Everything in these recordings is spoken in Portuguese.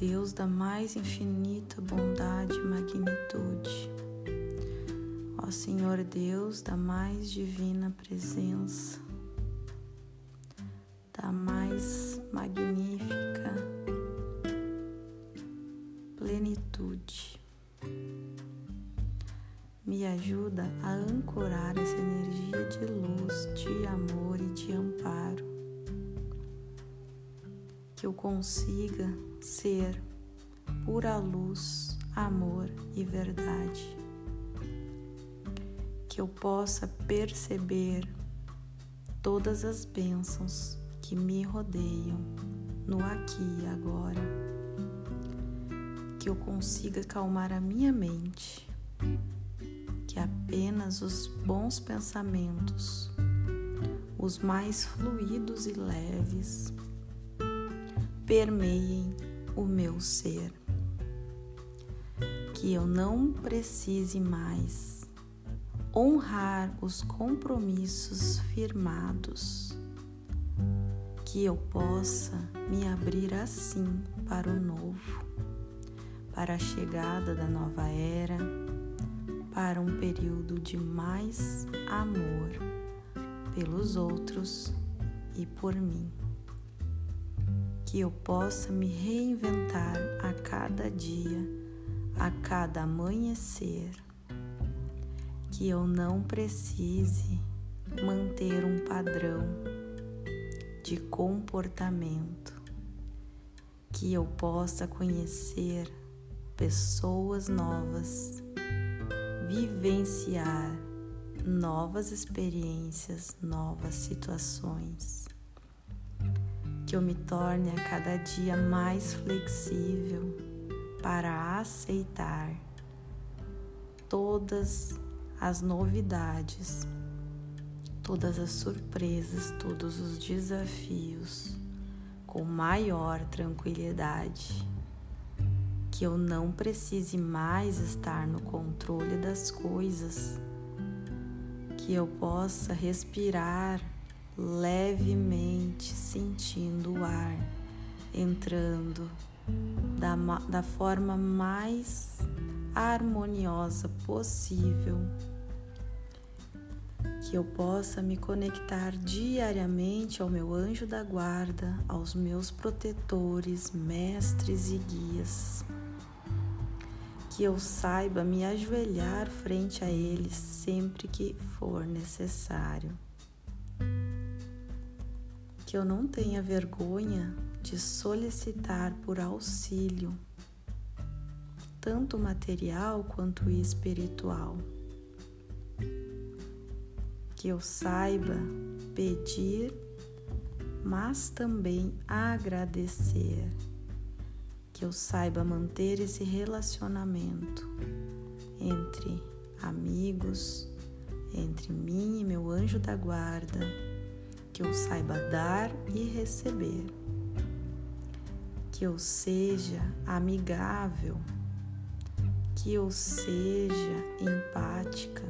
Deus da mais infinita bondade e magnitude, ó Senhor Deus da mais divina presença, da mais magnífica plenitude, me ajuda a ancorar essa energia de luz, de amor e de amparo que eu consiga ser pura luz, amor e verdade. Que eu possa perceber todas as bênçãos que me rodeiam no aqui e agora. Que eu consiga calmar a minha mente. Que apenas os bons pensamentos, os mais fluidos e leves, permeiem o meu ser. Que eu não precise mais honrar os compromissos firmados. Que eu possa me abrir assim para o novo, para a chegada da nova era, para um período de mais amor pelos outros e por mim que eu possa me reinventar a cada dia, a cada amanhecer, que eu não precise manter um padrão de comportamento, que eu possa conhecer pessoas novas, vivenciar novas experiências, novas situações que eu me torne a cada dia mais flexível para aceitar todas as novidades, todas as surpresas, todos os desafios com maior tranquilidade. Que eu não precise mais estar no controle das coisas, que eu possa respirar levemente sentindo o ar entrando da, da forma mais harmoniosa possível. Que eu possa me conectar diariamente ao meu anjo da guarda, aos meus protetores, mestres e guias. Que eu saiba me ajoelhar frente a eles sempre que for necessário que eu não tenha vergonha de solicitar por auxílio, tanto material quanto espiritual. Que eu saiba pedir, mas também agradecer. Que eu saiba manter esse relacionamento entre amigos, entre mim e meu anjo da guarda que eu saiba dar e receber, que eu seja amigável, que eu seja empática,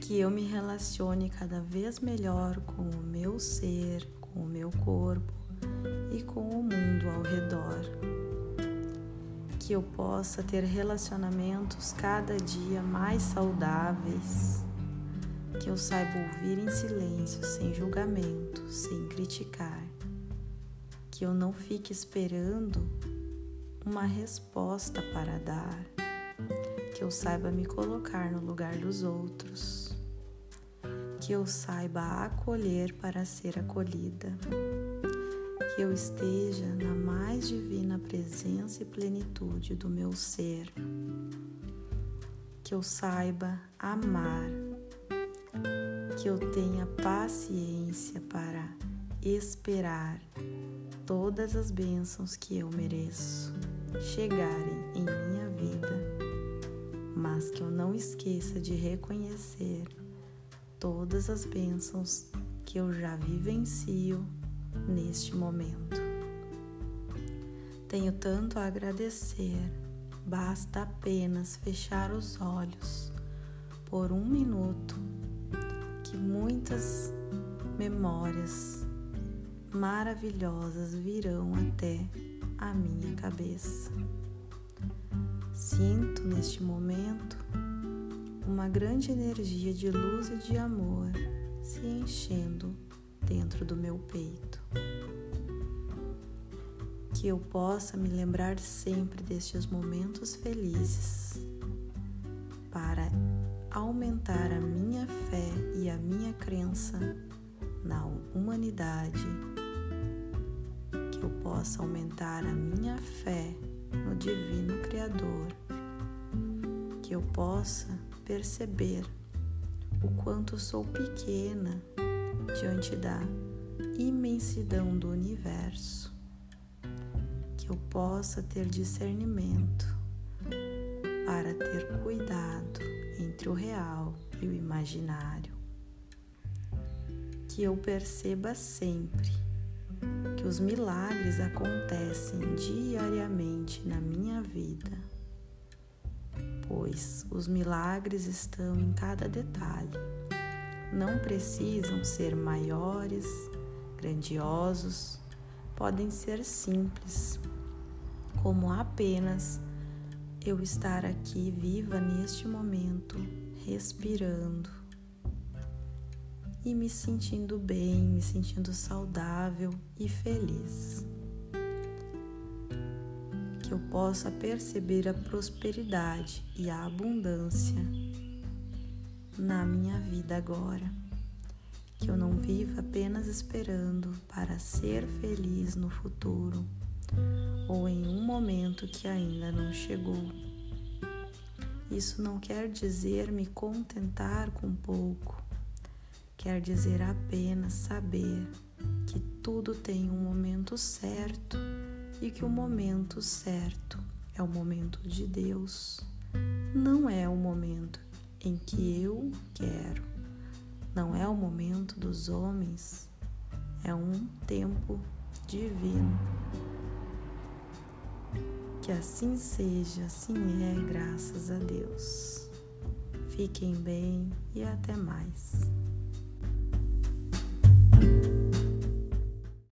que eu me relacione cada vez melhor com o meu ser, com o meu corpo e com o mundo ao redor. Que eu possa ter relacionamentos cada dia mais saudáveis que eu saiba ouvir em silêncio, sem julgamento, sem criticar, que eu não fique esperando uma resposta para dar, que eu saiba me colocar no lugar dos outros, que eu saiba acolher para ser acolhida, que eu esteja na mais divina presença e plenitude do meu ser, que eu saiba amar que eu tenha paciência para esperar todas as bênçãos que eu mereço chegarem em minha vida, mas que eu não esqueça de reconhecer todas as bênçãos que eu já vivencio neste momento. Tenho tanto a agradecer, basta apenas fechar os olhos por um minuto muitas memórias maravilhosas virão até a minha cabeça. Sinto neste momento uma grande energia de luz e de amor se enchendo dentro do meu peito. Que eu possa me lembrar sempre destes momentos felizes a minha crença na humanidade, que eu possa aumentar a minha fé no Divino Criador, que eu possa perceber o quanto sou pequena diante da imensidão do universo, que eu possa ter discernimento para ter cuidado entre o real e o imaginário, que eu perceba sempre que os milagres acontecem diariamente na minha vida pois os milagres estão em cada detalhe. Não precisam ser maiores, grandiosos, podem ser simples, como apenas eu estar aqui viva neste momento, respirando e me sentindo bem, me sentindo saudável e feliz que eu possa perceber a prosperidade e a abundância na minha vida agora. Que eu não viva apenas esperando para ser feliz no futuro ou em um momento que ainda não chegou. Isso não quer dizer me contentar com pouco, quer dizer apenas saber que tudo tem um momento certo e que o momento certo é o momento de Deus, não é o momento em que eu quero, não é o momento dos homens, é um tempo divino. Que assim seja, assim é, graças a Deus. Fiquem bem e até mais.